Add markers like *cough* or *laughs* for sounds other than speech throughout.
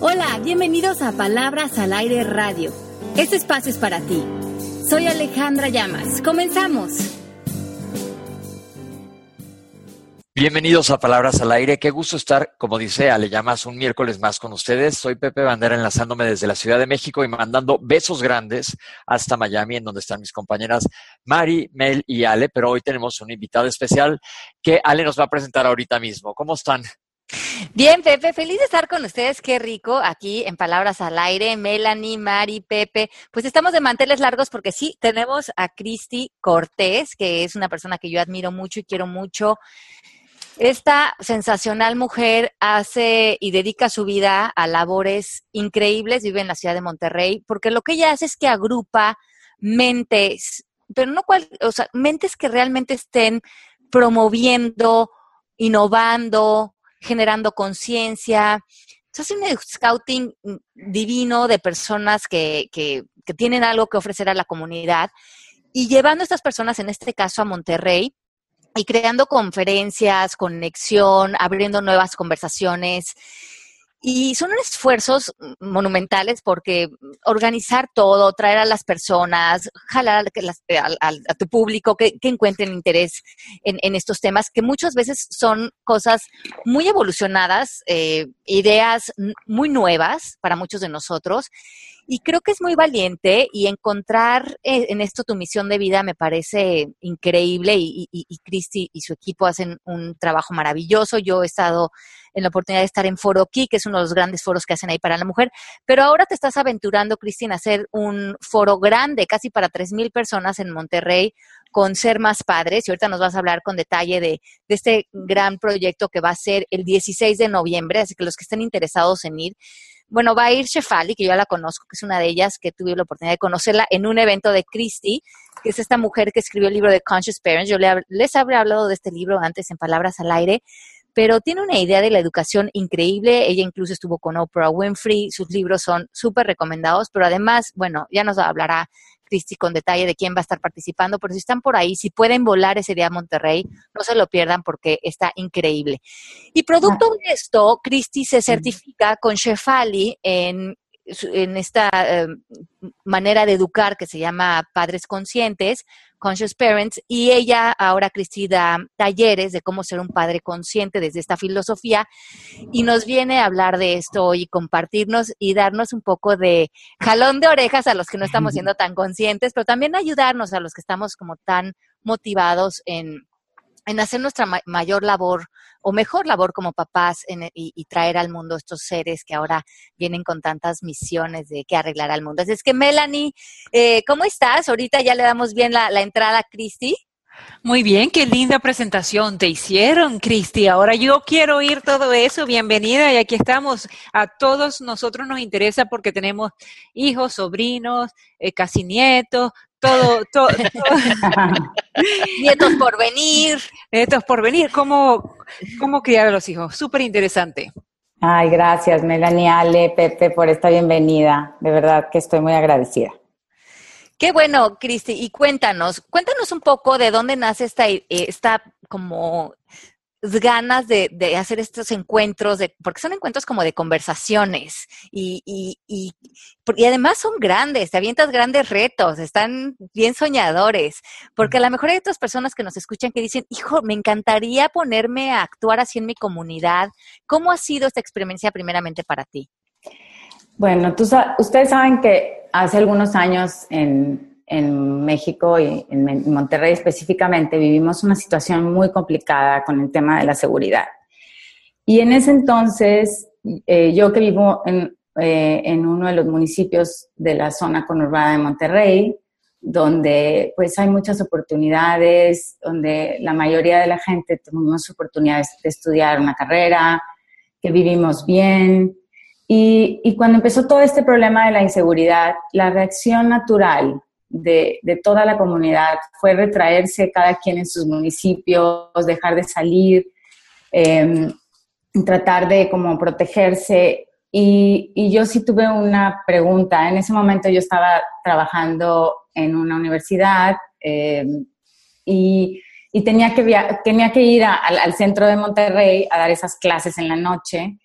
Hola, bienvenidos a Palabras al Aire Radio. Este espacio es para ti. Soy Alejandra Llamas. Comenzamos. Bienvenidos a Palabras al Aire. Qué gusto estar, como dice Ale Llamas, un miércoles más con ustedes. Soy Pepe Bandera enlazándome desde la Ciudad de México y mandando besos grandes hasta Miami, en donde están mis compañeras Mari, Mel y Ale. Pero hoy tenemos un invitado especial que Ale nos va a presentar ahorita mismo. ¿Cómo están? Bien, Pepe, feliz de estar con ustedes. Qué rico aquí en Palabras al Aire. Melanie, Mari, Pepe. Pues estamos de manteles largos porque sí, tenemos a Cristi Cortés, que es una persona que yo admiro mucho y quiero mucho. Esta sensacional mujer hace y dedica su vida a labores increíbles, vive en la ciudad de Monterrey, porque lo que ella hace es que agrupa mentes, pero no cual, o sea, mentes que realmente estén promoviendo, innovando, generando conciencia. Hace un scouting divino de personas que, que, que tienen algo que ofrecer a la comunidad y llevando a estas personas, en este caso a Monterrey, y creando conferencias, conexión, abriendo nuevas conversaciones. Y son esfuerzos monumentales porque organizar todo, traer a las personas, jalar a, tu público que, encuentren interés en, estos temas, que muchas veces son cosas muy evolucionadas, eh, ideas muy nuevas para muchos de nosotros y creo que es muy valiente y encontrar eh, en esto tu misión de vida me parece increíble y, y, y Cristi y su equipo hacen un trabajo maravilloso. Yo he estado en la oportunidad de estar en Foro Key, que es uno de los grandes foros que hacen ahí para la mujer, pero ahora te estás aventurando, Cristi, en hacer un foro grande, casi para 3.000 personas en Monterrey, con Ser Más Padres, y ahorita nos vas a hablar con detalle de, de, este gran proyecto que va a ser el 16 de noviembre, así que los que estén interesados en ir, bueno, va a ir Shefali, que yo la conozco, que es una de ellas que tuve la oportunidad de conocerla en un evento de Christie, que es esta mujer que escribió el libro de Conscious Parents. Yo les habría hablado de este libro antes en Palabras al Aire, pero tiene una idea de la educación increíble. Ella incluso estuvo con Oprah Winfrey, sus libros son súper recomendados, pero además, bueno, ya nos hablará Cristi con detalle de quién va a estar participando, pero si están por ahí, si pueden volar ese día a Monterrey, no se lo pierdan porque está increíble. Y producto ah. de esto, Cristi se certifica con Shefali en en esta em, manera de educar que se llama Padres Conscientes, Conscious Parents, y ella ahora, Cristi, da talleres de cómo ser un padre consciente desde esta filosofía, y nos viene a hablar de esto y compartirnos y darnos un poco de jalón de orejas a los que no estamos siendo *laughs* tan conscientes, pero también ayudarnos a los que estamos como tan motivados en en hacer nuestra mayor labor o mejor labor como papás e, y, traer al mundo estos seres que ahora vienen con tantas misiones de que arreglar al mundo. Así es que, Melanie, eh, ¿cómo estás? Ahorita ya le damos bien la, entrada a Cristi. Muy bien, qué linda presentación te hicieron, Cristi. Ahora yo quiero oír todo eso. Bienvenida y aquí estamos. A todos nosotros nos interesa porque tenemos hijos, sobrinos, eh, casi nietos, todo, todo, *laughs* Nietos por venir. Nietos por venir. ¿Cómo, cómo criar a los hijos? Súper interesante. Ay, gracias, Melanie, Ale, Pepe, por esta bienvenida. De verdad que estoy muy agradecida. Qué bueno, Cristi. Y cuéntanos, cuéntanos un poco de dónde nace esta, esta como ganas de, de, hacer estos encuentros, de, porque son encuentros como de conversaciones y, y, y, y, además son grandes, te avientas grandes retos, están bien soñadores, porque a lo mejor hay otras personas que nos escuchan que dicen, hijo, me encantaría ponerme a actuar así en mi comunidad. ¿Cómo ha sido esta experiencia primeramente para ti? Bueno, tú, ustedes saben que hace algunos años en, en México y en Monterrey específicamente vivimos una situación muy complicada con el tema de la seguridad. Y en ese entonces, eh, yo que vivo en, eh, en, uno de los municipios de la zona conurbada de Monterrey, donde pues hay muchas oportunidades, donde la mayoría de la gente tenemos oportunidades de estudiar una carrera, que vivimos bien. Y, y cuando empezó todo este problema de la inseguridad, la reacción natural de, toda la comunidad fue retraerse cada quien en sus municipios, dejar de salir, em, tratar de como protegerse. Y, yo sí tuve una pregunta. En ese momento yo estaba trabajando en una universidad em, y, tenía, que tenía que ir al centro de Monterrey a dar esas clases en la noche.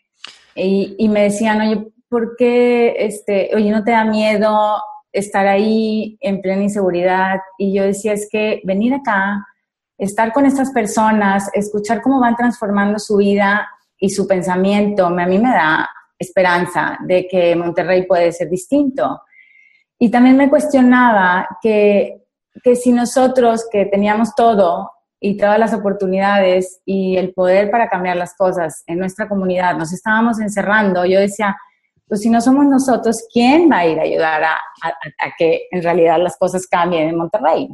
y, y, me decían, oye, ¿por qué, este, oye, no te da miedo estar ahí en plena inseguridad? Y yo decía, es que venir acá, estar con estas personas, escuchar cómo van transformando su vida y su pensamiento, a mí me da esperanza de que Monterrey puede ser distinto. Y también me cuestionaba que, que si nosotros que teníamos todo y todas las oportunidades y el poder para cambiar las cosas en nuestra comunidad, nos estábamos encerrando, yo decía, pues si no somos nosotros, ¿quién va a ir a ayudar a, que en realidad las cosas cambien en Monterrey?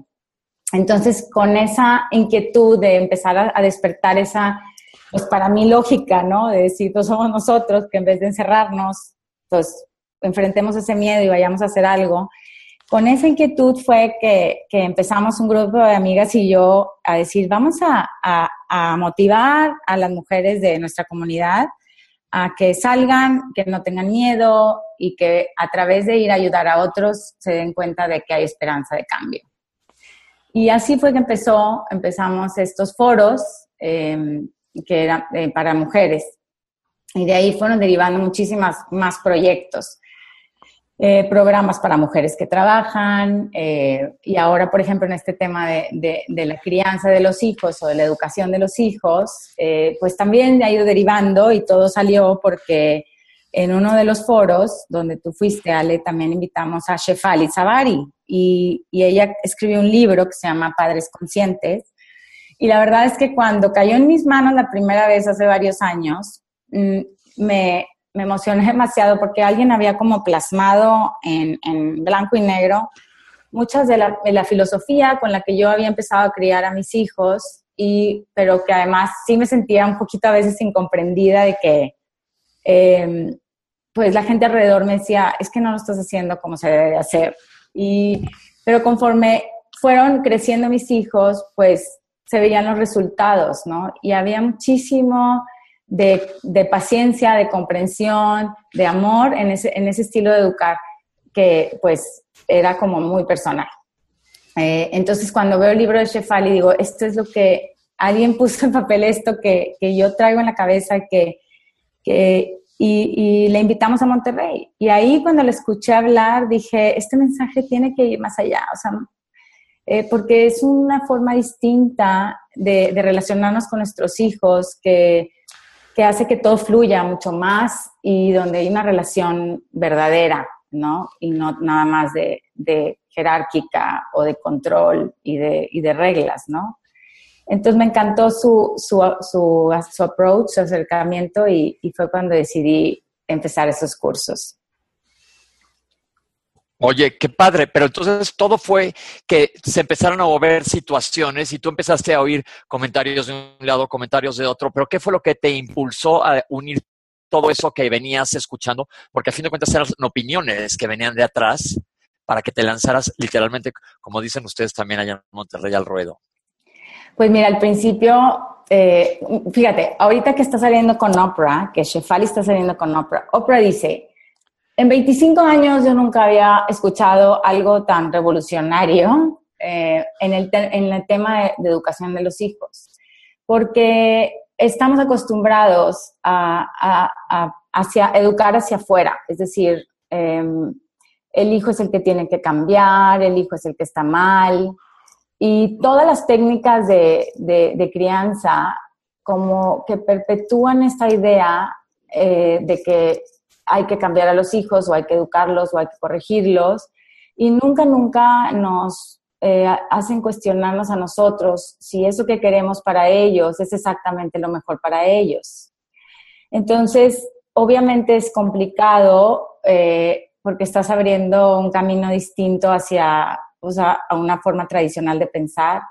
Entonces, con esa inquietud de empezar a, despertar esa, pues para mí lógica, ¿no? De decir, pues somos nosotros que en vez de encerrarnos, pues enfrentemos ese miedo y vayamos a hacer algo con esa inquietud fue que, empezamos un grupo de amigas y yo a decir, vamos a, motivar a las mujeres de nuestra comunidad a que salgan, que no tengan miedo y que a través de ir a ayudar a otros se den cuenta de que hay esperanza de cambio. Y así fue que empezó, empezamos estos foros em, que eran eh, para mujeres. Y de ahí fueron derivando muchísimas más proyectos. Eh, programas para mujeres que trabajan eh, y ahora, por ejemplo, en este tema de, la crianza de los hijos o de la educación de los hijos, eh, pues también ha ido derivando y todo salió porque en uno de los foros donde tú fuiste, Ale, también invitamos a Shefali Zavari y, y ella escribió un libro que se llama Padres Conscientes. Y la verdad es que cuando cayó en mis manos la primera vez hace varios años, mm, me, me emocioné demasiado porque alguien había como plasmado en, blanco y negro muchas de la, filosofía con la que yo había empezado a criar a mis hijos, y, pero que además sí me sentía un poquito a veces incomprendida de que em, pues la gente alrededor me decía, es que no lo estás haciendo como se debe de hacer. Y, pero conforme fueron creciendo mis hijos, pues se veían los resultados, ¿no? Y había muchísimo de, paciencia, de comprensión, de amor en ese, en ese estilo de educar que pues era como muy personal. Eh, entonces cuando veo el libro de Shefali digo, esto es lo que alguien *laughs* puso en papel, esto que, yo traigo en la cabeza, que, y, le invitamos a Monterrey. Y ahí cuando le escuché hablar dije, este mensaje tiene que ir más allá, o sea, eh, porque es una forma distinta de, de relacionarnos con nuestros hijos que que hace que todo fluya mucho más y donde hay una relación verdadera, ¿no? Y no nada más de, jerárquica o de control y de, reglas, ¿no? Entonces me encantó su, su, su, approach, su acercamiento y fue cuando decidí empezar esos cursos. Oye, qué padre, pero entonces todo fue que se empezaron a mover situaciones y tú empezaste a oír comentarios de un lado, comentarios de otro, pero ¿qué fue lo que te impulsó a unir todo eso que venías escuchando? Porque a fin de cuentas eran opiniones que venían de atrás para que te lanzaras literalmente, como dicen ustedes también allá en Monterrey al ruedo. Pues mira, al principio, eh, fíjate, ahorita que está saliendo con Oprah, que Shefali está saliendo con Oprah, Oprah dice, en 25 años yo nunca había escuchado algo tan revolucionario eh, en, el en, el tema de, educación de los hijos, porque estamos acostumbrados a, hacia, educar hacia afuera, es decir, em, el hijo es el que tiene que cambiar, el hijo es el que está mal, y todas las técnicas de, de, crianza como que perpetúan esta idea eh, de que hay que cambiar a los hijos o hay que educarlos o hay que corregirlos y nunca, nunca nos eh, hacen cuestionarnos a nosotros si eso que queremos para ellos es exactamente lo mejor para ellos. Entonces, obviamente es complicado eh, porque estás abriendo un camino distinto hacia o sea, a una forma tradicional de pensar.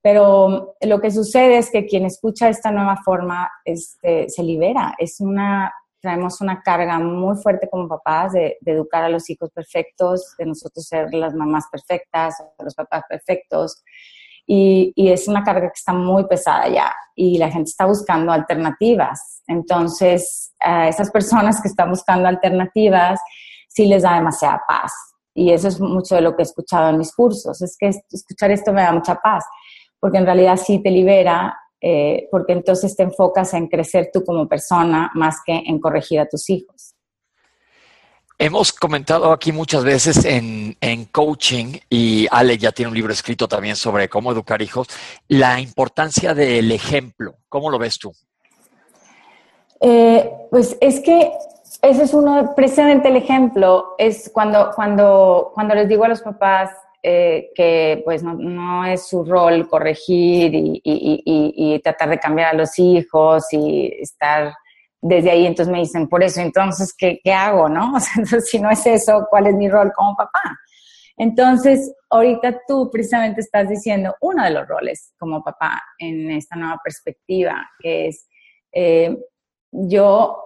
Pero lo que sucede es que quien escucha esta nueva forma este, se libera. Es una traemos una carga muy fuerte como papás de, educar a los hijos perfectos, de nosotros ser las mamás perfectas, los papás perfectos. Y, es una carga que está muy pesada ya y la gente está buscando alternativas. Entonces, a esas personas que están buscando alternativas, sí les da demasiada paz. Y eso es mucho de lo que he escuchado en mis cursos. Es que escuchar esto me da mucha paz, porque en realidad sí te libera eh, porque entonces te enfocas en crecer tú como persona más que en corregir a tus hijos. Hemos comentado aquí muchas veces en, coaching, y Ale ya tiene un libro escrito también sobre cómo educar hijos, la importancia del ejemplo. ¿Cómo lo ves tú? Eh, pues es que ese es uno, precisamente el ejemplo, es cuando, cuando, cuando les digo a los papás eh, que pues no, es su rol corregir y, tratar de cambiar a los hijos y estar desde ahí entonces me dicen, por eso, entonces, ¿qué, hago? ¿no? *laughs* Entonces, si no es eso, ¿cuál es mi rol como papá? Entonces, ahorita tú precisamente estás diciendo uno de los roles como papá en esta nueva perspectiva, que es eh, yo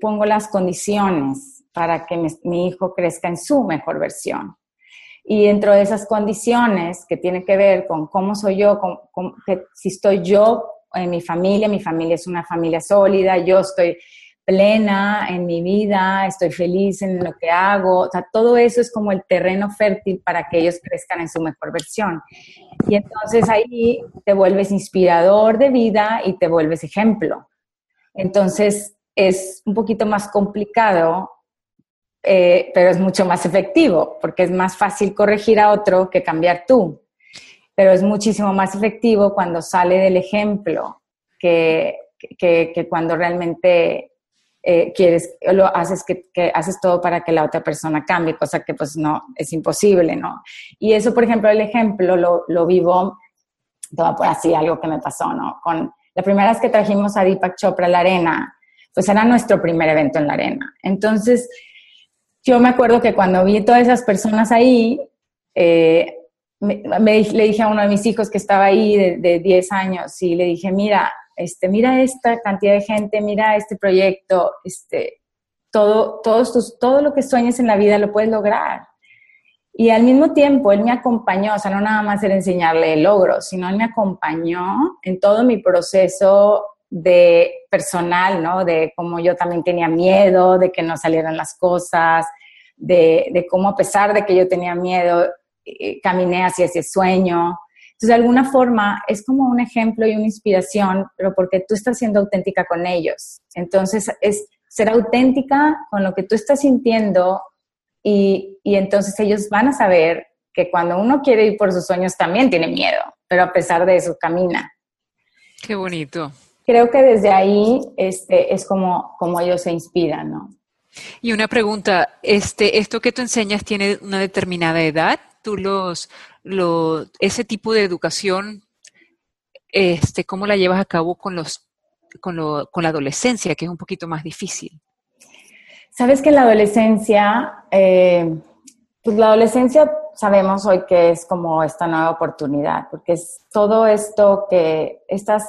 pongo las condiciones para que mi, hijo crezca en su mejor versión. Y dentro de esas condiciones que tiene que ver con cómo soy yo, con, que si estoy yo en mi familia, mi familia es una familia sólida, yo estoy plena en mi vida, estoy feliz en lo que hago, todo eso es como el terreno fértil para que ellos crezcan en su mejor versión. Y entonces ahí te vuelves inspirador de vida y te vuelves ejemplo. Entonces es un poquito más complicado, eh, pero es mucho más efectivo, porque es más fácil corregir a otro que cambiar tú pero es muchísimo más efectivo cuando sale del ejemplo que, que, cuando realmente eh, quieres, lo haces, que, haces todo para que la otra persona cambie, cosa que pues no, es imposible, ¿no? Y eso, por ejemplo, el ejemplo lo, lo vivo, todo por así algo que me pasó, ¿no? Con la primera vez que trajimos a Deepak Chopra a la arena, pues era nuestro primer evento en la arena. Entonces, yo me acuerdo que cuando vi todas esas personas ahí, eh, le dije a uno de mis hijos que estaba ahí de, 10 años y le dije, mira, este, mira esta cantidad de gente, mira este proyecto, este, todo, todos tus, todo lo que sueñes en la vida lo puedes lograr. Y al mismo tiempo, él me acompañó, o sea, no nada más era enseñarle el logro, sino él me acompañó en todo mi proceso de personal, ¿no? De cómo yo también tenía miedo de que no salieran las cosas, de, de cómo a pesar de que yo tenía miedo, eh, caminé hacia ese sueño. Entonces, de alguna forma, es como un ejemplo y una inspiración, pero porque tú estás siendo auténtica con ellos. Entonces, es ser auténtica con lo que tú estás sintiendo y, y entonces ellos van a saber que cuando uno quiere ir por sus sueños también tiene miedo, pero a pesar de eso camina. Qué bonito. Creo que desde ahí este, es como, como ellos se inspiran, ¿no? Y una pregunta, este, ¿esto que tú enseñas tiene una determinada edad? tú los, ese tipo de educación, este, cómo la llevas a cabo con, los, con, la adolescencia, que es un poquito más difícil? Sabes que la adolescencia, eh, pues la adolescencia sabemos hoy que es como esta nueva oportunidad, porque es todo esto que, estas,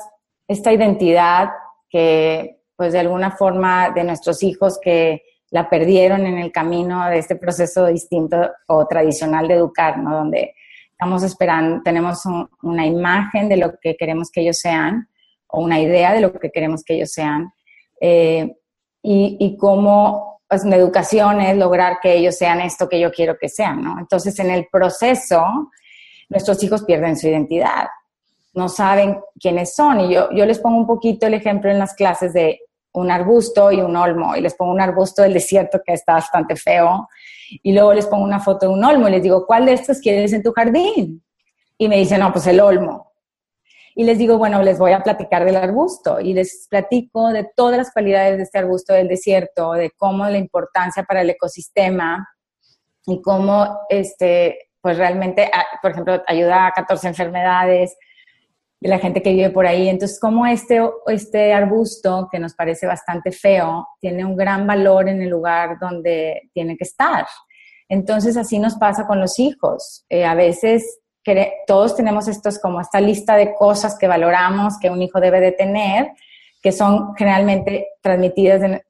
esta identidad que pues de alguna forma de nuestros hijos que la perdieron en el camino de este proceso distinto o tradicional de educar, ¿no? Donde estamos esperando, tenemos una imagen de lo que queremos que ellos sean o una idea de lo que queremos que ellos sean eh, y, y cómo pues, la educación es lograr que ellos sean esto que yo quiero que sean, ¿no? Entonces, en el proceso, nuestros hijos pierden su identidad, no saben quiénes son. Y yo, yo les pongo un poquito el ejemplo en las clases de un arbusto y un olmo y les pongo un arbusto del desierto que está bastante feo y luego les pongo una foto de un olmo y les digo, ¿cuál de estos quieres en tu jardín? Y me dicen, no, pues el olmo. Y les digo, bueno, les voy a platicar del arbusto y les platico de todas las cualidades de este arbusto del desierto, de cómo la importancia para el ecosistema y cómo, este, pues realmente, ah, por ejemplo, ayuda a 14 enfermedades, la gente que vive por ahí. Entonces, como este, este arbusto, que nos parece bastante feo, tiene un gran valor en el lugar donde tiene que estar. Entonces, así nos pasa con los hijos. Eh, a veces todos tenemos estos como esta lista de cosas que valoramos que un hijo debe de tener, que son generalmente transmitidas de,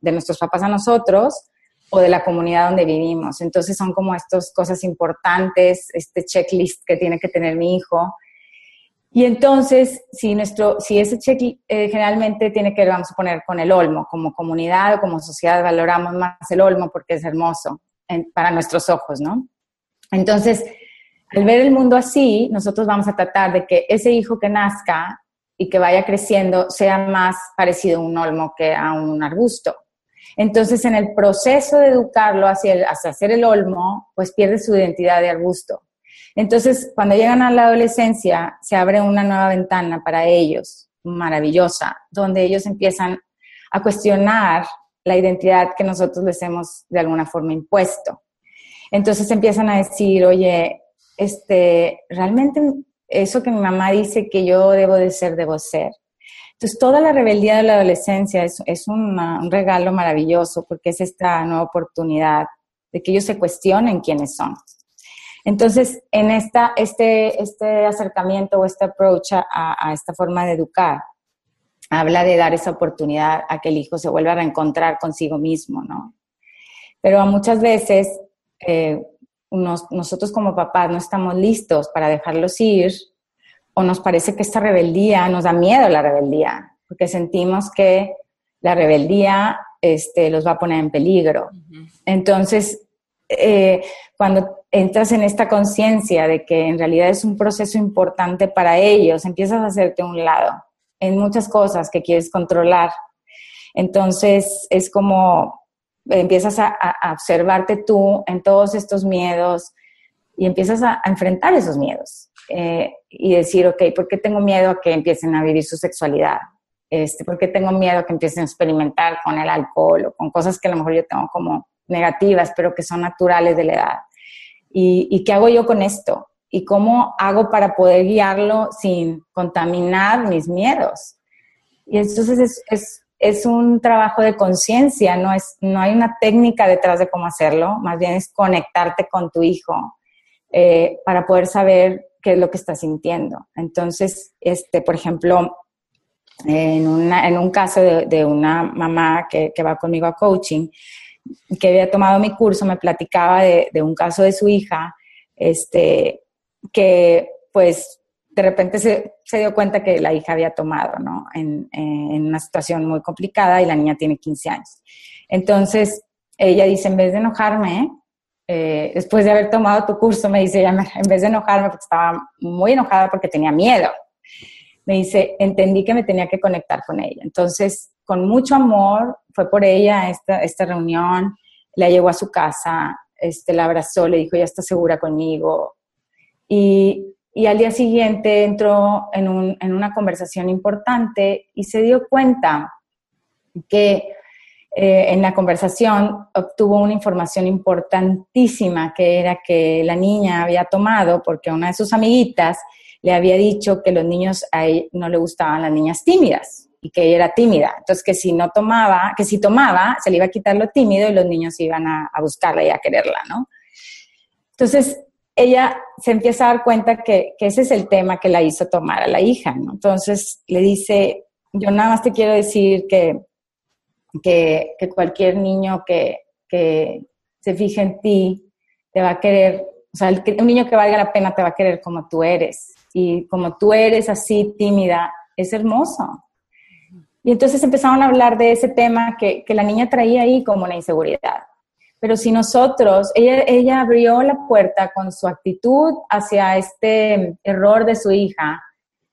de nuestros papás a nosotros o de la comunidad donde vivimos. Entonces son como estas cosas importantes, este checklist que tiene que tener mi hijo y entonces, si, nuestro, si ese cheque eh, generalmente tiene que ver, vamos a poner, con el olmo, como comunidad o como sociedad valoramos más el olmo porque es hermoso para nuestros ojos, ¿no? Entonces, al ver el mundo así, nosotros vamos a tratar de que ese hijo que nazca y que vaya creciendo sea más parecido a un olmo que a un arbusto. Entonces, en el proceso de educarlo hacia, hacia hacer el olmo, pues pierde su identidad de arbusto. Entonces, cuando llegan a la adolescencia, se abre una nueva ventana para ellos, maravillosa, donde ellos empiezan a cuestionar la identidad que nosotros les hemos de alguna forma impuesto. Entonces empiezan a decir, oye, este, realmente eso que mi mamá dice que yo debo de ser, debo ser. Entonces, toda la rebeldía de la adolescencia es, un regalo maravilloso porque es esta nueva oportunidad de que ellos se cuestionen quiénes son. Entonces, en esta, este, este acercamiento o este approach a, a, esta forma de educar, habla de dar esa oportunidad a que el hijo se vuelva a reencontrar consigo mismo, ¿no? Pero muchas veces eh, nosotros como papás no estamos listos para dejarlos ir o nos parece que esta rebeldía, nos da miedo la rebeldía, porque sentimos que la rebeldía este, los va a poner en peligro. Entonces, eh, cuando entras en esta conciencia de que en realidad es un proceso importante para ellos, empiezas a hacerte un lado en muchas cosas que quieres controlar. Entonces, es como empiezas a, observarte tú en todos estos miedos y empiezas a enfrentar esos miedos. Eh, y decir, ok, ¿por qué tengo miedo a que empiecen a vivir su sexualidad? Este, ¿Por qué tengo miedo a que empiecen a experimentar con el alcohol o con cosas que a lo mejor yo tengo como negativas, pero que son naturales de la edad? ¿Y, qué hago yo con esto? ¿Y cómo hago para poder guiarlo sin contaminar mis miedos? Y entonces es, es, es un trabajo de conciencia, no, es, no hay una técnica detrás de cómo hacerlo, más bien es conectarte con tu hijo eh, para poder saber qué es lo que está sintiendo. Entonces, este, por ejemplo, en, una, en un caso de, una mamá que, va conmigo a coaching, que había tomado mi curso, me platicaba de, un caso de su hija, este, que pues de repente se, dio cuenta que la hija había tomado, ¿no? En, una situación muy complicada y la niña tiene 15 años. Entonces, ella dice, en vez de enojarme, eh, después de haber tomado tu curso, me dice, en vez de enojarme, porque estaba muy enojada porque tenía miedo, me dice, entendí que me tenía que conectar con ella. Entonces, con mucho amor, fue por ella esta, esta reunión, la llevó a su casa, este, la abrazó, le dijo, ya está segura conmigo. Y, y al día siguiente entró en, un, en una conversación importante y se dio cuenta que eh, en la conversación obtuvo una información importantísima que era que la niña había tomado porque una de sus amiguitas le había dicho que los niños a ella no le gustaban las niñas tímidas y que ella era tímida. Entonces que si no tomaba, que si tomaba, se le iba a quitar lo tímido y los niños iban a, buscarla y a quererla, ¿no? Entonces ella se empieza a dar cuenta que, que, ese es el tema que la hizo tomar a la hija, ¿no? Entonces le dice, yo nada más te quiero decir que que, cualquier niño que, se fije en ti te va a querer, o sea, un niño que valga la pena te va a querer como tú eres. Y como tú eres así tímida, es hermoso. Y entonces empezaron a hablar de ese tema que, la niña traía ahí como una inseguridad. Pero si nosotros, ella, ella abrió la puerta con su actitud hacia este error de su hija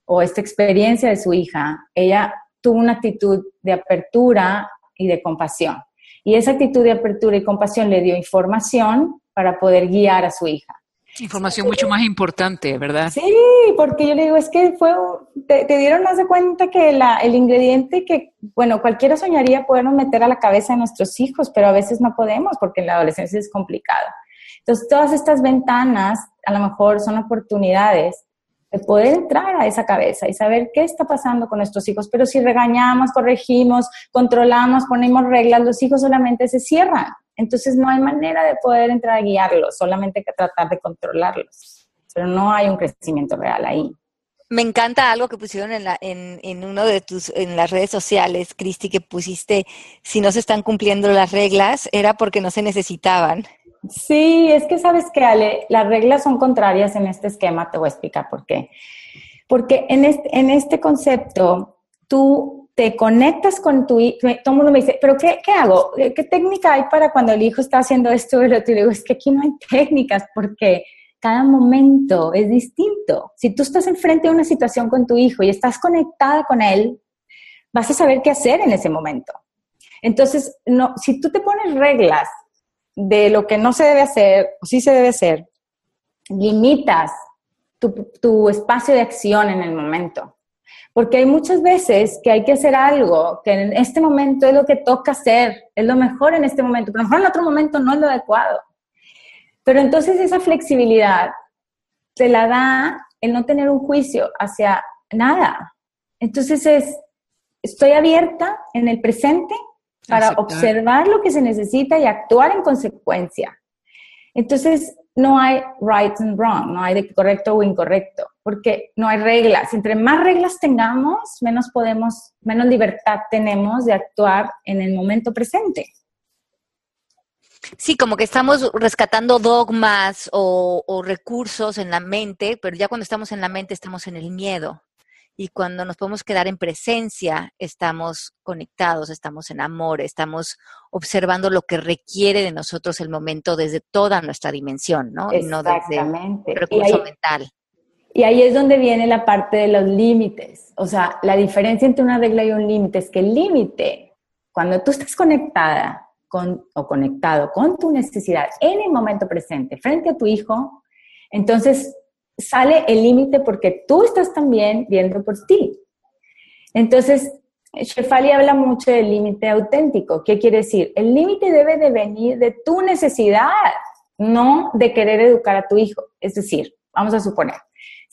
o esta experiencia de su hija, ella tuvo una actitud de apertura y de compasión. Y esa actitud de apertura y compasión le dio información para poder guiar a su hija. Información mucho más importante, ¿verdad? Sí, porque yo le digo, es que fue, te, dieron más de cuenta que la, el ingrediente que, bueno, cualquiera soñaría podernos meter a la cabeza de nuestros hijos, pero a veces no podemos porque en la adolescencia es complicado. Entonces, todas estas ventanas a lo mejor son oportunidades de poder entrar a esa cabeza y saber qué está pasando con nuestros hijos. Pero si regañamos, corregimos, controlamos, ponemos reglas, los hijos solamente se cierran. Entonces no hay manera de poder entrar a guiarlos, solamente que tratar de controlarlos. Pero no hay un crecimiento real ahí. Me encanta algo que pusieron en, la, en, en uno de tus, en las redes sociales, Cristi, que pusiste, si no se están cumpliendo las reglas, era porque no se necesitaban. Sí, es que sabes que, Ale, las reglas son contrarias en este esquema, te voy a explicar por qué. Porque en este, en este concepto, tú te conectas con tu hijo, todo el mundo me dice, pero qué, qué, hago? ¿Qué técnica hay para cuando el hijo está haciendo esto y lo otro? Y digo, es que aquí no hay técnicas porque cada momento es distinto. Si tú estás enfrente de una situación con tu hijo y estás conectada con él, vas a saber qué hacer en ese momento. Entonces, no, si tú te pones reglas de lo que no se debe hacer o sí se debe hacer, limitas tu, tu espacio de acción en el momento. Porque hay muchas veces que hay que hacer algo que en este momento es lo que toca hacer, es lo mejor en este momento, pero a lo mejor en otro momento no es lo adecuado. Pero entonces esa flexibilidad te la da el no tener un juicio hacia nada. Entonces es, estoy abierta en el presente para observar lo que se necesita y actuar en consecuencia. Entonces, no hay right and wrong, no hay de correcto o incorrecto, porque no hay reglas. Entre más reglas tengamos, menos podemos, menos libertad tenemos de actuar en el momento presente. Sí, como que estamos rescatando dogmas o, o, recursos en la mente, pero ya cuando estamos en la mente estamos en el miedo y cuando nos podemos quedar en presencia, estamos conectados, estamos en amor, estamos observando lo que requiere de nosotros el momento desde toda nuestra dimensión, ¿no? Y no desde el recurso mental. Y ahí es donde viene la parte de los límites. O sea, la diferencia entre una regla y un límite es que el límite, cuando tú estás conectada con, o conectado con tu necesidad en el momento presente, frente a tu hijo, entonces sale el límite porque tú estás también viendo por ti. Entonces, Shefali habla mucho del límite auténtico. ¿Qué quiere decir? El límite debe de venir de tu necesidad, no de querer educar a tu hijo. Es decir, vamos a suponer,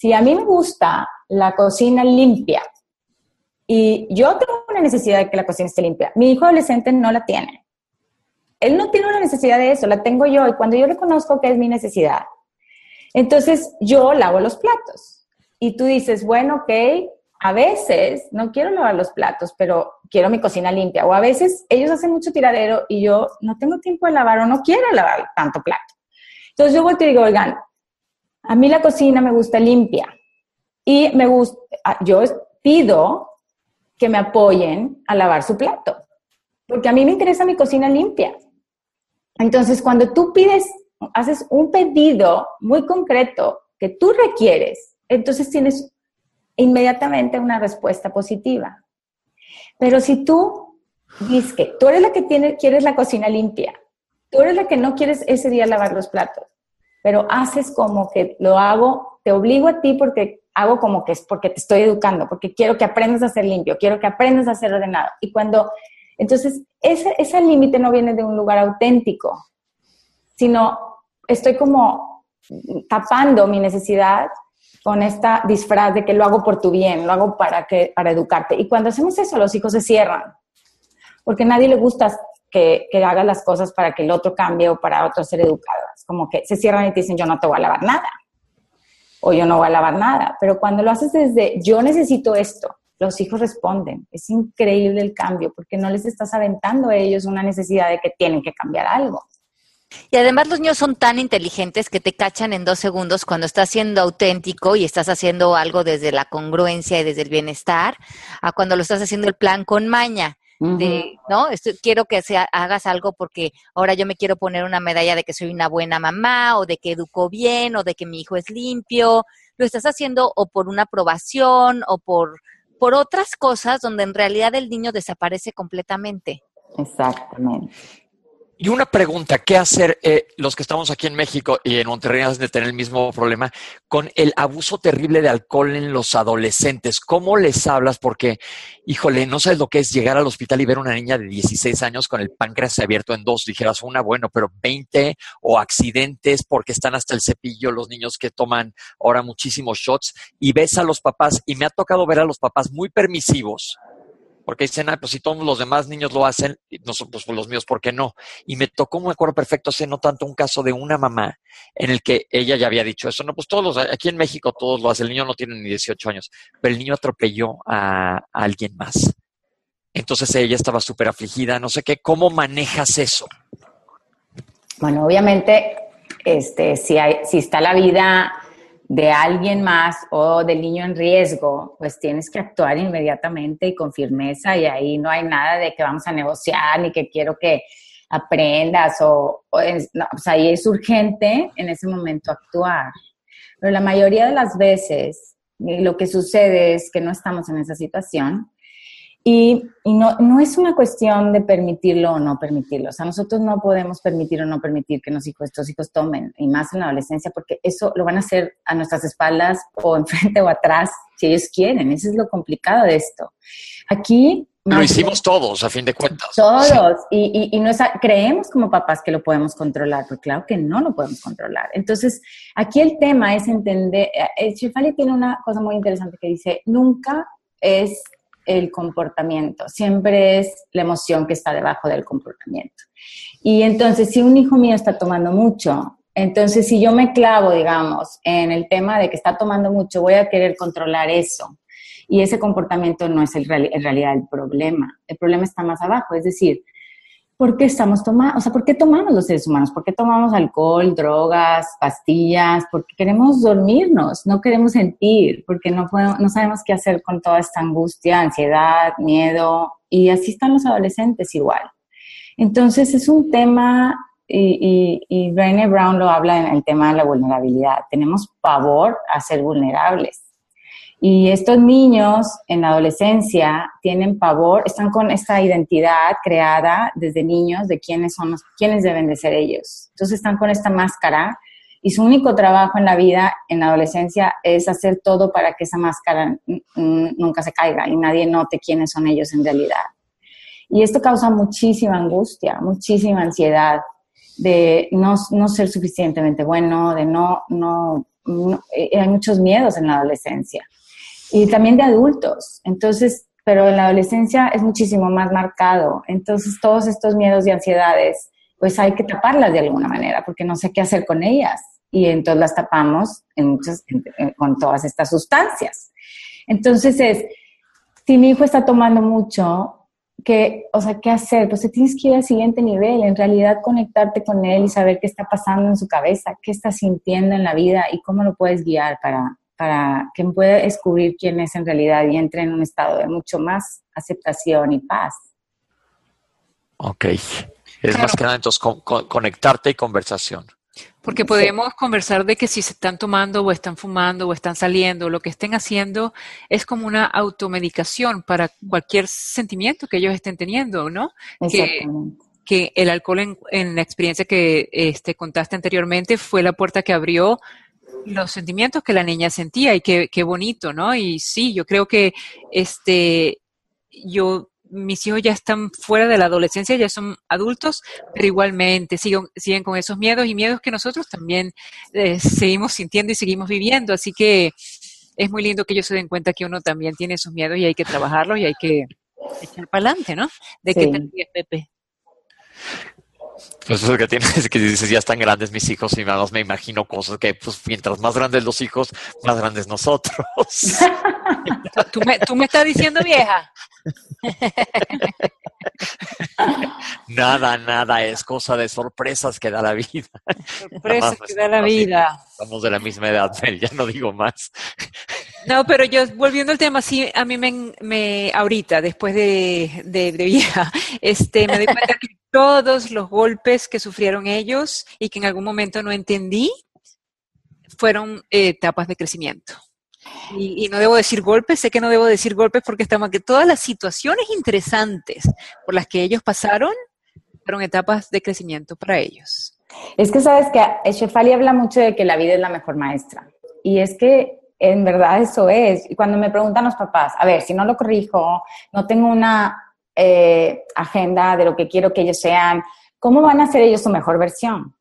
si a mí me gusta la cocina limpia y yo tengo una necesidad de que la cocina esté limpia, mi hijo adolescente no la tiene. Él no tiene una necesidad de eso, la tengo yo y cuando yo reconozco que es mi necesidad, entonces yo lavo los platos y tú dices, bueno, ok, a veces no quiero lavar los platos, pero quiero mi cocina limpia. O a veces ellos hacen mucho tiradero y yo no tengo tiempo de lavar o no quiero lavar tanto plato. Entonces yo vuelto y digo, oigan, a mí la cocina me gusta limpia y me gusta, ah, yo pido que me apoyen a lavar su plato, porque a mí me interesa mi cocina limpia. Entonces, cuando tú pides haces un pedido muy concreto que tú requieres, entonces tienes inmediatamente una respuesta positiva. Pero si tú dices que tú eres la que tiene, quieres la cocina limpia, tú eres la que no quieres ese día lavar los platos, pero haces como que lo hago, te obligo a ti porque hago como que es porque te estoy educando, porque quiero que aprendas a ser limpio, quiero que aprendas a ser ordenado. Y cuando, entonces, ese, ese límite no viene de un lugar auténtico, sino estoy como tapando mi necesidad con esta disfraz de que lo hago por tu bien, lo hago para, que, para educarte. Y cuando hacemos eso, los hijos se cierran, porque a nadie le gusta que, que hagas las cosas para que el otro cambie o para otro ser educadas. Como que se cierran y te dicen, yo no te voy a lavar nada, o yo no voy a lavar nada. Pero cuando lo haces desde, yo necesito esto, los hijos responden. Es increíble el cambio, porque no les estás aventando a ellos una necesidad de que tienen que cambiar algo. Y además los niños son tan inteligentes que te cachan en dos segundos cuando estás siendo auténtico y estás haciendo algo desde la congruencia y desde el bienestar, a cuando lo estás haciendo el plan con maña. De, ¿no? quiero que sea, hagas algo porque ahora yo me quiero poner una medalla de que soy una buena mamá o de que educo bien o de que mi hijo es limpio. Lo estás haciendo o por una aprobación o por, por otras cosas donde en realidad el niño desaparece completamente. Exactamente. Y una pregunta, ¿qué hacer eh, los que estamos aquí en México y en Monterrey de tener el mismo problema con el abuso terrible de alcohol en los adolescentes? ¿Cómo les hablas? Porque, híjole, no sabes lo que es llegar al hospital y ver una niña de 16 años con el páncreas abierto en dos. Dijeras, una, bueno, pero 20 o accidentes porque están hasta el cepillo los niños que toman ahora muchísimos shots y ves a los papás y me ha tocado ver a los papás muy permisivos porque dicen, ah, pues si todos los demás niños lo hacen, nosotros pues los míos, ¿por qué no? Y me tocó, me acuerdo perfecto, hace no tanto un caso de una mamá en el que ella ya había dicho eso, no, pues todos los, aquí en México todos lo hacen, el niño no tiene ni 18 años, pero el niño atropelló a, alguien más. Entonces ella estaba súper afligida, no sé qué, ¿cómo manejas eso? Bueno, obviamente, este, si, hay, si está la vida de alguien más o del niño en riesgo, pues tienes que actuar inmediatamente y con firmeza y ahí no hay nada de que vamos a negociar ni que quiero que aprendas o, o es, no, o sea, y es urgente en ese momento actuar. Pero la mayoría de las veces lo que sucede es que no estamos en esa situación y, y no, no, es una cuestión de permitirlo o no permitirlo. O sea, nosotros no podemos permitir o no permitir que nuestros hijos tomen, y más en la adolescencia, porque eso lo van a hacer a nuestras espaldas o *laughs* enfrente o atrás, si ellos quieren. Eso es lo complicado de esto. Aquí... Lo hicimos todos, a fin de cuentas. Todos. Sí. Y, y, y no es, creemos como papás que lo podemos controlar, pero claro que no lo podemos controlar. Entonces, aquí el tema es entender... Eh, Shefali tiene una cosa muy interesante que dice, nunca es el comportamiento, siempre es la emoción que está debajo del comportamiento. Y entonces, si un hijo mío está tomando mucho, entonces si yo me clavo, digamos, en el tema de que está tomando mucho, voy a querer controlar eso. Y ese comportamiento no es el, en realidad el problema. El problema está más abajo, es decir, ¿por qué estamos tomando? O sea, ¿por qué tomamos los seres humanos? ¿Por qué tomamos alcohol, drogas, pastillas? Porque queremos dormirnos, no queremos sentir, porque no, podemos, no sabemos qué hacer con toda esta angustia, ansiedad, miedo, y así están los adolescentes igual. Entonces es un tema, y, y, y Brené Brown lo habla en el tema de la vulnerabilidad. Tenemos pavor a ser vulnerables y estos niños en la adolescencia tienen pavor, están con esta identidad creada desde niños de quiénes son los, quiénes deben de ser ellos. Entonces están con esta máscara y su único trabajo en la vida, en la adolescencia, es hacer todo para que esa máscara nunca se caiga y nadie note quiénes son ellos en realidad. Y esto causa muchísima angustia, muchísima ansiedad de no, no ser suficientemente bueno, de no, no, no eh, hay muchos miedos en la adolescencia y también de adultos. Entonces, pero en la adolescencia es muchísimo más marcado. Entonces, todos estos miedos y ansiedades, pues hay que taparlas de alguna manera, porque no sé qué hacer con ellas. Y entonces las tapamos muchas, con todas estas sustancias. Entonces es, si mi hijo está tomando mucho, que, o sea, ¿qué hacer? Pues tienes que ir al siguiente nivel, en realidad conectarte con él y saber qué está pasando en su cabeza, qué está sintiendo en la vida y cómo lo puedes guiar para, para que pueda descubrir quién es en realidad y entre en un estado de mucho más aceptación y paz. Ok. Es claro. más que nada entonces con, con, conectarte y conversación. Porque podemos sí. conversar de que si se están tomando o están fumando o están saliendo, lo que estén haciendo es como una automedicación para cualquier sentimiento que ellos estén teniendo, ¿no? Que, que el alcohol en, en, la experiencia que este, contaste anteriormente fue la puerta que abrió los sentimientos que la niña sentía y qué, qué bonito, ¿no? Y sí, yo creo que este, yo mis hijos ya están fuera de la adolescencia, ya son adultos, pero igualmente siguen, siguen con esos miedos y miedos que nosotros también eh, seguimos sintiendo y seguimos viviendo. Así que es muy lindo que ellos se den cuenta que uno también tiene esos miedos y hay que trabajarlos y hay que echar para adelante, ¿no? ¿De sí. qué te ríes, Pepe? Pues eso que tienes *laughs* es que dices, ya están grandes mis hijos y más me imagino cosas que, pues, mientras más grandes los hijos, más grandes nosotros. *laughs* ¿Tú, me, ¿Tú me estás diciendo vieja? *laughs* nada, nada, es cosa de sorpresas que da la vida. Sorpresas que da la vida. Estamos de la misma edad, ya no digo más. No, pero yo, volviendo al tema, sí, a mí me, me ahorita, después de, de, de vieja, este, me doy cuenta que todos los golpes que sufrieron ellos y que en algún momento no entendí, fueron eh, etapas de crecimiento. Y, no debo decir golpes, sé que no debo decir golpes porque estamos que todas las situaciones interesantes por las que ellos pasaron fueron etapas de crecimiento para ellos. Es que sabes que Shefali habla mucho de que la vida es la mejor maestra. Y es que en verdad eso es. Y cuando me preguntan los papás, a ver, si no lo corrijo, no tengo una eh, agenda de lo que quiero que ellos sean, ¿cómo van a ser ellos su mejor versión?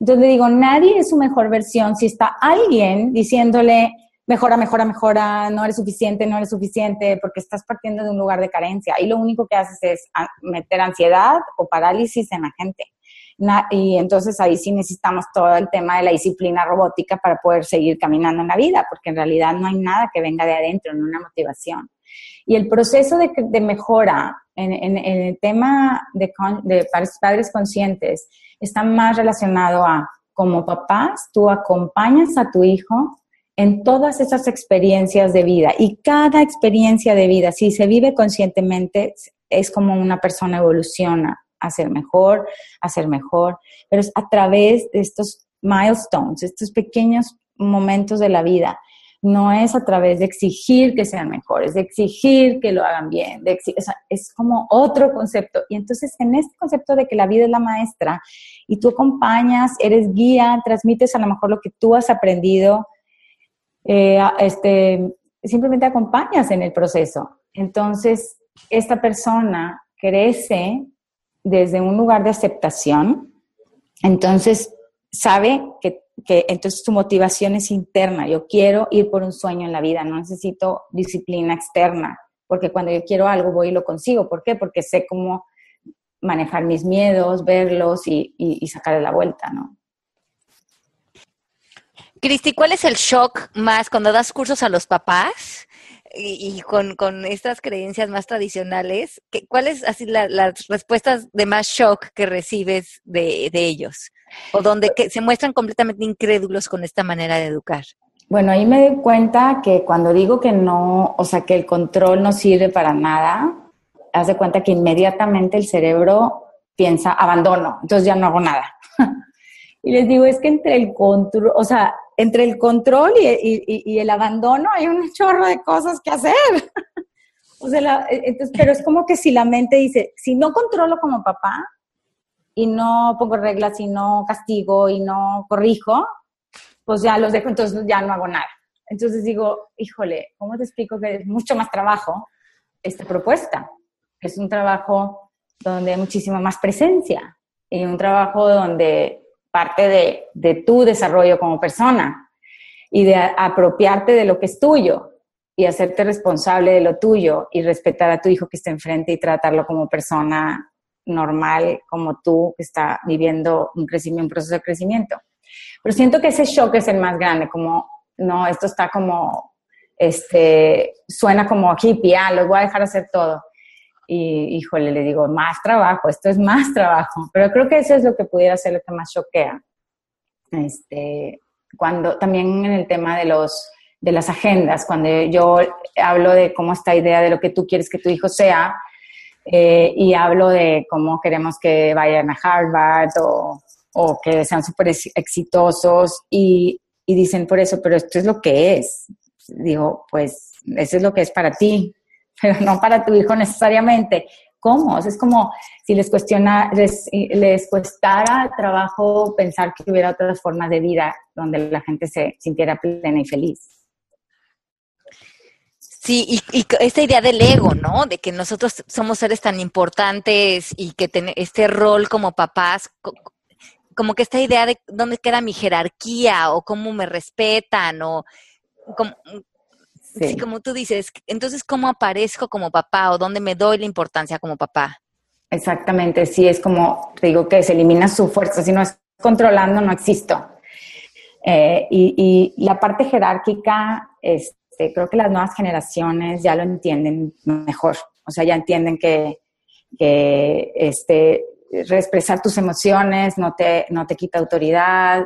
Entonces digo, nadie es su mejor versión si está alguien diciéndole, mejora, mejora, mejora, no eres suficiente, no eres suficiente, porque estás partiendo de un lugar de carencia. Y lo único que haces es meter ansiedad o parálisis en la gente. Y entonces ahí sí necesitamos todo el tema de la disciplina robótica para poder seguir caminando en la vida, porque en realidad no hay nada que venga de adentro, no una motivación. Y el proceso de, mejora en, el tema de, de padres conscientes está más relacionado a, como papás, tú acompañas a tu hijo en todas esas experiencias de vida. Y cada experiencia de vida, si se vive conscientemente, es como una persona evoluciona a ser mejor, a ser mejor, pero es a través de estos milestones, estos pequeños momentos de la vida. No es a través de exigir que sean mejores, de exigir que lo hagan bien, de es como otro concepto. Y entonces en este concepto de que la vida es la maestra y tú acompañas, eres guía, transmites a lo mejor lo que tú has aprendido, eh, este, simplemente acompañas en el proceso. Entonces, esta persona crece desde un lugar de aceptación, entonces sabe que, que, entonces su motivación es interna. Yo quiero ir por un sueño en la vida, no necesito disciplina externa, porque cuando yo quiero algo voy y lo consigo. ¿Por qué? Porque sé cómo manejar mis miedos, verlos y, sacarle la vuelta, ¿no? Cristi, ¿cuál es el shock más cuando das cursos a los papás? y, con, estas creencias más tradicionales, ¿cuáles así las respuestas de más shock que recibes de, ellos? O donde se muestran completamente incrédulos con esta manera de educar. Bueno, ahí me doy cuenta que cuando digo que no, o sea, que el control no sirve para nada, haz de cuenta que inmediatamente el cerebro piensa abandono, entonces ya no hago nada. *laughs* y les digo, es que entre el control, o sea, entre el control y, el abandono hay un chorro de cosas que hacer. *laughs* o sea, entonces, pero es como que si la mente dice, si no controlo como papá y no pongo reglas y no castigo y no corrijo, pues ya los dejo, entonces ya no hago nada. Entonces digo, híjole, ¿cómo te explico que es mucho más trabajo esta propuesta? Es un trabajo donde hay muchísima más presencia y un trabajo donde parte de, de tu desarrollo como persona y de apropiarte de lo que es tuyo y hacerte responsable de lo tuyo y respetar a tu hijo que está enfrente y tratarlo como persona normal como tú que está viviendo un crecimiento, un proceso de crecimiento. Pero siento que ese shock es el más grande, como, no, esto está como, este, suena como hippie, ah, los voy a dejar hacer todo y híjole, le digo, más trabajo, esto es más trabajo, pero creo que eso es lo que pudiera ser lo que más choquea. Este, cuando también en el tema de los de las agendas, cuando yo hablo de cómo esta idea de lo que tú quieres que tu hijo sea, eh, y hablo de cómo queremos que vayan a Harvard o, que sean súper exitosos y, y dicen por eso, pero esto es lo que es. Digo, pues eso es lo que es para ti, *laughs* pero no para tu hijo necesariamente. ¿Cómo? es como si les, cuestiona, les, les costara trabajo pensar que hubiera otras formas de vida donde la gente se sintiera plena y feliz. Sí, y, y, esta idea del ego, ¿no? De que nosotros somos seres tan importantes y que ten, este rol como papás, como que esta idea de dónde queda mi jerarquía o cómo me respetan o como, Sí. como tú dices, entonces, ¿cómo aparezco como papá o dónde me doy la importancia como papá? Exactamente, sí, es como, te digo que se elimina su fuerza, si no es controlando, no existo. Eh, y, la parte jerárquica, este, creo que las nuevas generaciones ya lo entienden mejor, o sea, ya entienden que, que este, expresar tus emociones no te, no te quita autoridad,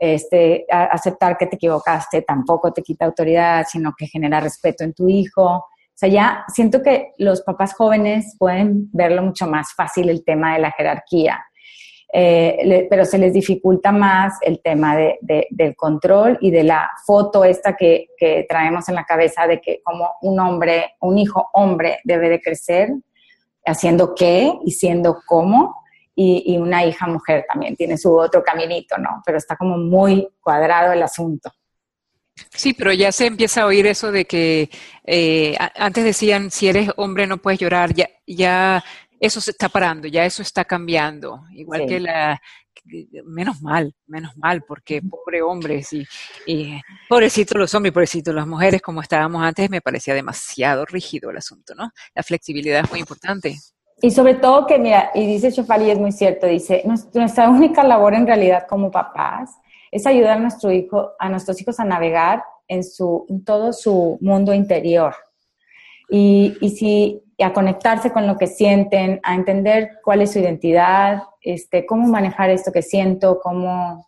este, aceptar que te equivocaste tampoco te quita autoridad, sino que genera respeto en tu hijo. O sea, ya siento que los papás jóvenes pueden verlo mucho más fácil el tema de la jerarquía, eh, pero se les dificulta más el tema de, del control y de la foto esta que, que, traemos en la cabeza de que como un hombre, un hijo hombre debe de crecer, haciendo qué y siendo cómo, y, una hija mujer también tiene su otro caminito, ¿no? Pero está como muy cuadrado el asunto. Sí, pero ya se empieza a oír eso de que eh, antes decían si eres hombre no puedes llorar, ya, ya eso se está parando, ya eso está cambiando. Igual que la, menos mal, menos mal, porque pobre hombres y, y pobrecitos los hombres y pobrecitos las mujeres, como estábamos antes, me parecía demasiado rígido el asunto, ¿no? La flexibilidad es muy importante. Y sobre todo que, mira, y dice Chofali, es muy cierto, dice, nuestra única labor en realidad como papás es ayudar a, nuestro hijo, a nuestros hijos a navegar en, su, en todo su mundo interior. Y, y, si, a conectarse con lo que sienten, a entender cuál es su identidad, este, cómo manejar esto que siento, cómo,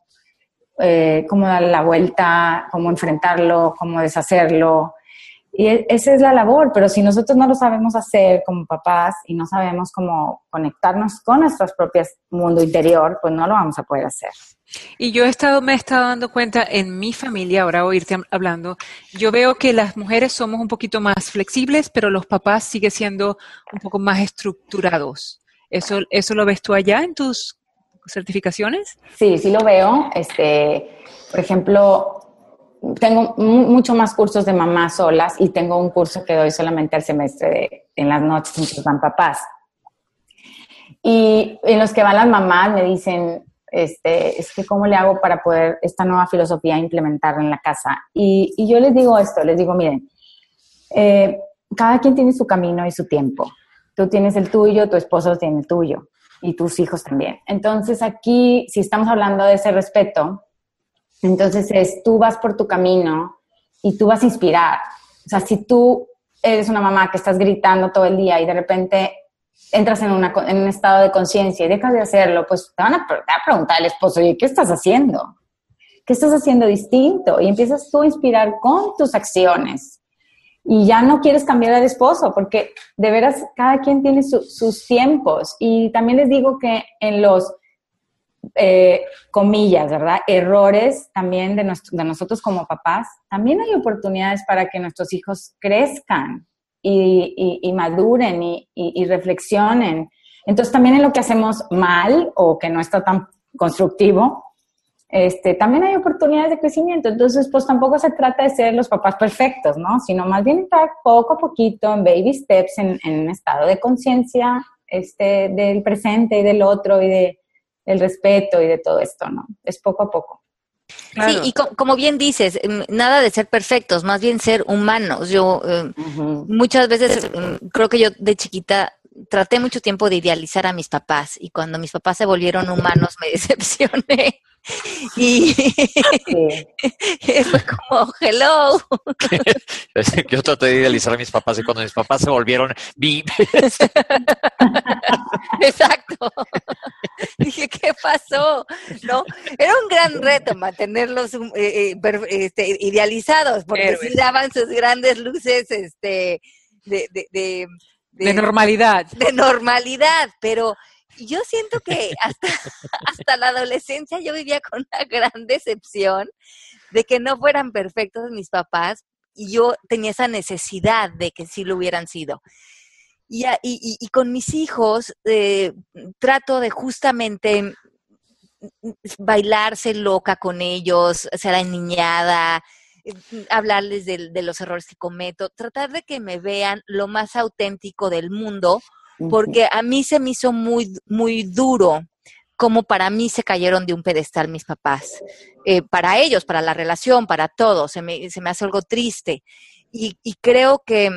eh, cómo darle la vuelta, cómo enfrentarlo, cómo deshacerlo, Y e, esa es la labor, pero si nosotros no lo sabemos hacer como papás y no sabemos cómo conectarnos con nuestro propio mundo interior, pues no lo vamos a poder hacer. Y yo he estado, me he estado dando cuenta en mi familia, ahora oírte hablando, yo veo que las mujeres somos un poquito más flexibles, pero los papás siguen siendo un poco más estructurados. ¿Eso, eso lo ves tú allá en tus certificaciones? Sí, sí lo veo. Este, por ejemplo, tengo mucho más cursos de mamás solas y tengo un curso que doy solamente al semestre de, en las noches que van papás. Y en los que van las mamás me dicen, este, es que cómo le hago para poder esta nueva filosofía implementarla en la casa. Y, y yo les digo esto, les digo, miren, eh, cada quien tiene su camino y su tiempo. Tú tienes el tuyo, tu esposo tiene el tuyo y tus hijos también. Entonces aquí, si estamos hablando de ese respeto, entonces es, tú vas por tu camino y tú vas a inspirar. O sea, si tú eres una mamá que estás gritando todo el día y de repente entras en, un estado de conciencia y dejas de hacerlo, pues te van a, preguntar al esposo, oye, ¿qué estás haciendo? ¿Qué estás haciendo distinto? Y empiezas tú a inspirar con tus acciones. Y ya no quieres cambiar al esposo, porque de veras cada quien tiene sus tiempos. Y también les digo que en los eh, comillas, ¿verdad? Errores también de, nosotros como papás, también hay oportunidades para que nuestros hijos crezcan y, maduren y, reflexionen. Entonces, también en lo que hacemos mal o que no está tan constructivo, este, también hay oportunidades de crecimiento. Entonces, pues tampoco se trata de ser los papás perfectos, ¿no? Sino más bien estar poco a poquito en baby steps, en, un estado de conciencia este, del presente y del otro y de el respeto y de todo esto, ¿no? Es poco a poco. Sí, y como bien dices, mm, nada de ser perfectos, más bien ser humanos. Yo em, muchas veces em, creo que yo de chiquita traté mucho tiempo de idealizar a mis papás y cuando mis papás se volvieron humanos me *laughs* decepcioné. Y *laughs* fue como, hello. *laughs* Yo traté de idealizar a mis papás y cuando mis papás se volvieron vives. Exacto. Dije, ¿qué pasó? ¿No? Era un gran reto mantenerlos eh, eh, este, idealizados, porque si daban sus grandes luces este, de, de, de normalidad. De normalidad, pero yo siento que hasta, *laughs* hasta la adolescencia yo vivía con una gran decepción de que no fueran perfectos mis papás y yo tenía esa necesidad de que sí lo hubieran sido. Y, y, y con mis hijos eh, trato de justamente bailarse loca con ellos, ser aniñada, eh, hablarles de, de, los errores que cometo, tratar de que me vean lo más auténtico del mundo, porque a mí se me hizo muy, muy duro como para mí se cayeron de un pedestal mis papás. Eh, para ellos, para la relación, para todo, se me, se me hace algo triste. Y, y, creo que eh,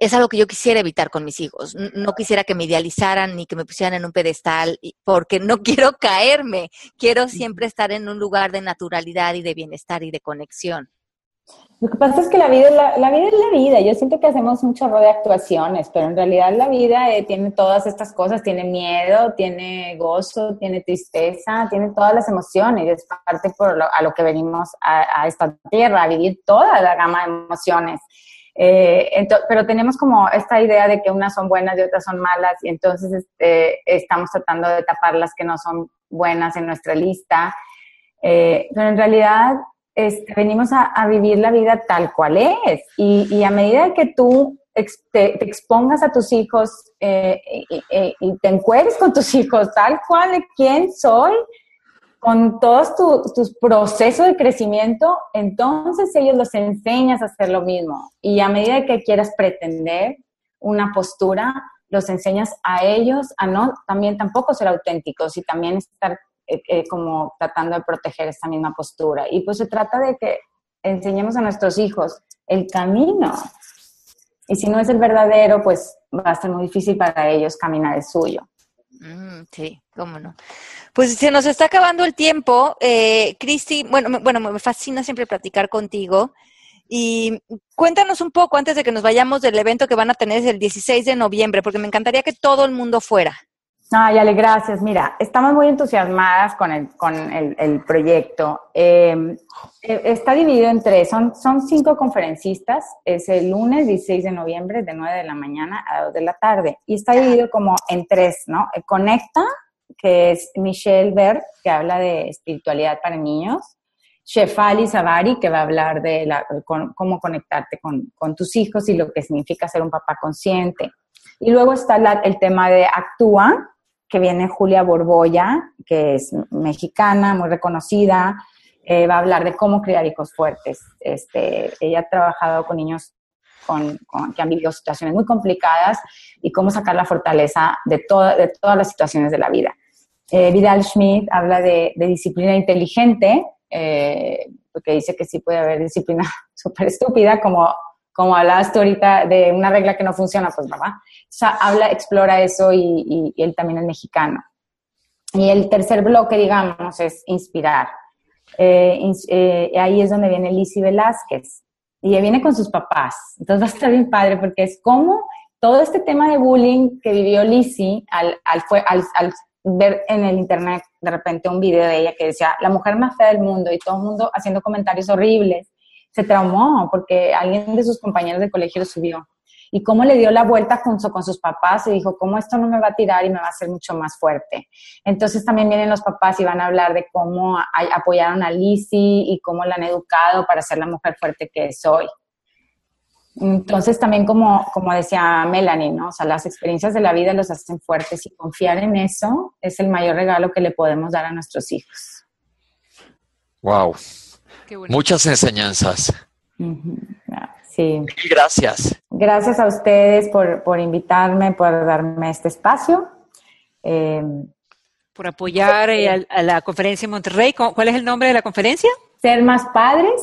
es algo que yo quisiera evitar con mis hijos. No quisiera que me idealizaran ni que me pusieran en un pedestal, porque no *laughs* quiero caerme. Quiero siempre estar en un lugar de naturalidad y de bienestar y de conexión. Lo que pasa es que la vida, la, la, vida es la vida. Yo siento que hacemos un chorro de actuaciones, pero en realidad la vida eh, tiene todas estas cosas. Tiene miedo, tiene gozo, tiene tristeza, tiene todas las emociones. Es parte por lo, a lo que venimos a, a, esta tierra, a vivir toda la gama de emociones. Eh, pero tenemos como esta idea de que unas son buenas y otras son malas y entonces este, estamos tratando de tapar las que no son buenas en nuestra lista. Eh, pero en realidad este, venimos a, vivir la vida tal cual es. Y, a medida que tú te, expongas a tus hijos eh, y, te encuentres con tus hijos tal cual de quién soy, con todos tus procesos de crecimiento, entonces ellos los enseñas a hacer lo mismo. Y a medida que quieras pretender una postura, los enseñas a ellos a no también tampoco ser auténticos y también estar eh, eh, como tratando de proteger esta misma postura. Y pues se trata de que enseñemos a nuestros hijos el camino. Y si no es el verdadero, pues va a ser muy difícil para ellos caminar el suyo. Mm, sí, cómo no. Pues se nos está acabando el tiempo. Eh, Cristi, bueno, bueno, me fascina siempre platicar contigo. Y cuéntanos un poco antes de que nos vayamos del evento que van a tener el 16 de noviembre, porque me encantaría que todo el mundo fuera. Ay, Ale, gracias. Mira, estamos muy entusiasmadas con el, con el, proyecto. Em, e, está dividido en tres. Son, son cinco conferencistas. Es el lunes 16 de noviembre de 9 de la mañana a 2 de la tarde. Y está dividido como en tres, ¿no? Conecta, que es Michelle Bert, que habla de espiritualidad para niños. Shefali Savari, que va a hablar de la, cómo conectarte con, con, tus hijos y lo que significa ser un papá consciente. Y luego está el tema de Actúa, que viene Julia Borboya, que es mexicana, muy reconocida, eh, va a hablar de cómo criar hijos fuertes. Este, ella ha trabajado con niños con, que han vivido situaciones muy complicadas y cómo sacar la fortaleza de, de todas las situaciones de la vida. Eh, Vidal Schmidt habla de, disciplina inteligente, eh, porque dice que sí puede haber disciplina *laughs* súper estúpida, como, como hablabas tú ahorita de una regla que no funciona, pues mamá. O sea, habla, explora eso y, él también es mexicano. Y el tercer bloque, digamos, es inspirar. Eh, ahí es donde viene Lizzie Velázquez. Y ella viene con sus papás. Entonces va a estar bien padre porque es como todo este tema de bullying que vivió Lizzie al, al, al, al ver en el internet de repente un video de ella que decía la mujer más fea del mundo y todo el mundo haciendo comentarios horribles. Se traumó porque alguien de sus compañeros de colegio lo subió. Y cómo le dio la vuelta junto con sus papás y dijo, ¿cómo esto no me va a tirar y me va a hacer mucho más fuerte? Entonces también vienen los papás y van a hablar de cómo apoyaron a Lizzie y cómo la han educado para ser la mujer fuerte que es hoy. Entonces también como, como decía Melanie, ¿no? O sea, las experiencias de la vida los hacen fuertes y confiar en eso es el mayor regalo que le podemos dar a nuestros hijos. Wow. Muchas enseñanzas. Sí. gracias. Gracias a ustedes por, invitarme, por darme este espacio. Em, por apoyar eh, a, la conferencia en Monterrey. ¿Cuál es el nombre de la conferencia? Ser más padres,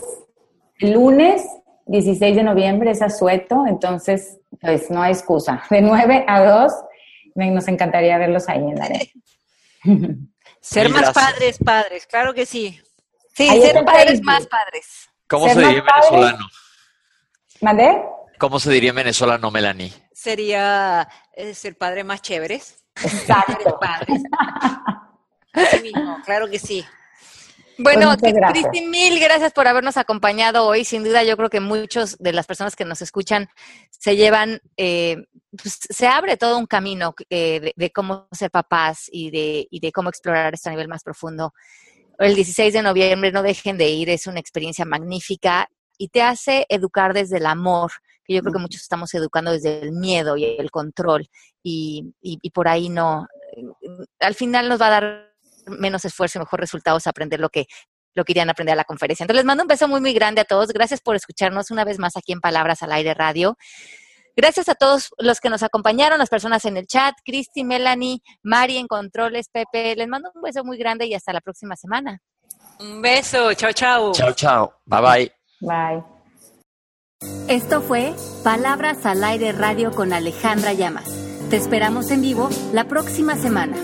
lunes 16 de noviembre es asueto, entonces pues no hay excusa. De 9 a 2 nos encantaría verlos ahí en la *laughs* Ser más padres, padres, claro que sí. Sí, ser padres más padres. ¿Cómo se diría en venezolano? ¿Mandé? ¿Cómo se diría en venezolano, Melanie? Sería eh, ser padre más chéveres. Exacto. padres. Así mismo, claro que sí. Bueno, pues Cristi, mil gracias por habernos acompañado hoy. Sin duda, yo creo que muchos de las personas que nos escuchan se llevan, eh, pues, se abre todo un camino eh, de, cómo ser papás y de, y de cómo explorar esto a nivel más profundo. El 16 de noviembre, no dejen de ir, es una experiencia magnífica y te hace educar desde el amor, que yo creo que muchos estamos educando desde el miedo y el control, y, y por ahí no, al final nos va a dar menos esfuerzo y mejor resultados aprender lo que lo querían aprender a la conferencia. Entonces les mando un beso muy, muy grande a todos. Gracias por escucharnos una vez más aquí en Palabras al Aire Radio. Gracias a todos los que nos acompañaron, las personas en el chat, Cristi, Melanie, Mari en Controles, Pepe. Les mando un beso muy grande y hasta la próxima semana. Un beso, chao, chao. Chao, chao. Bye, bye. Bye. Esto fue Palabras al Aire Radio con Alejandra Llamas. Te esperamos en vivo la próxima semana.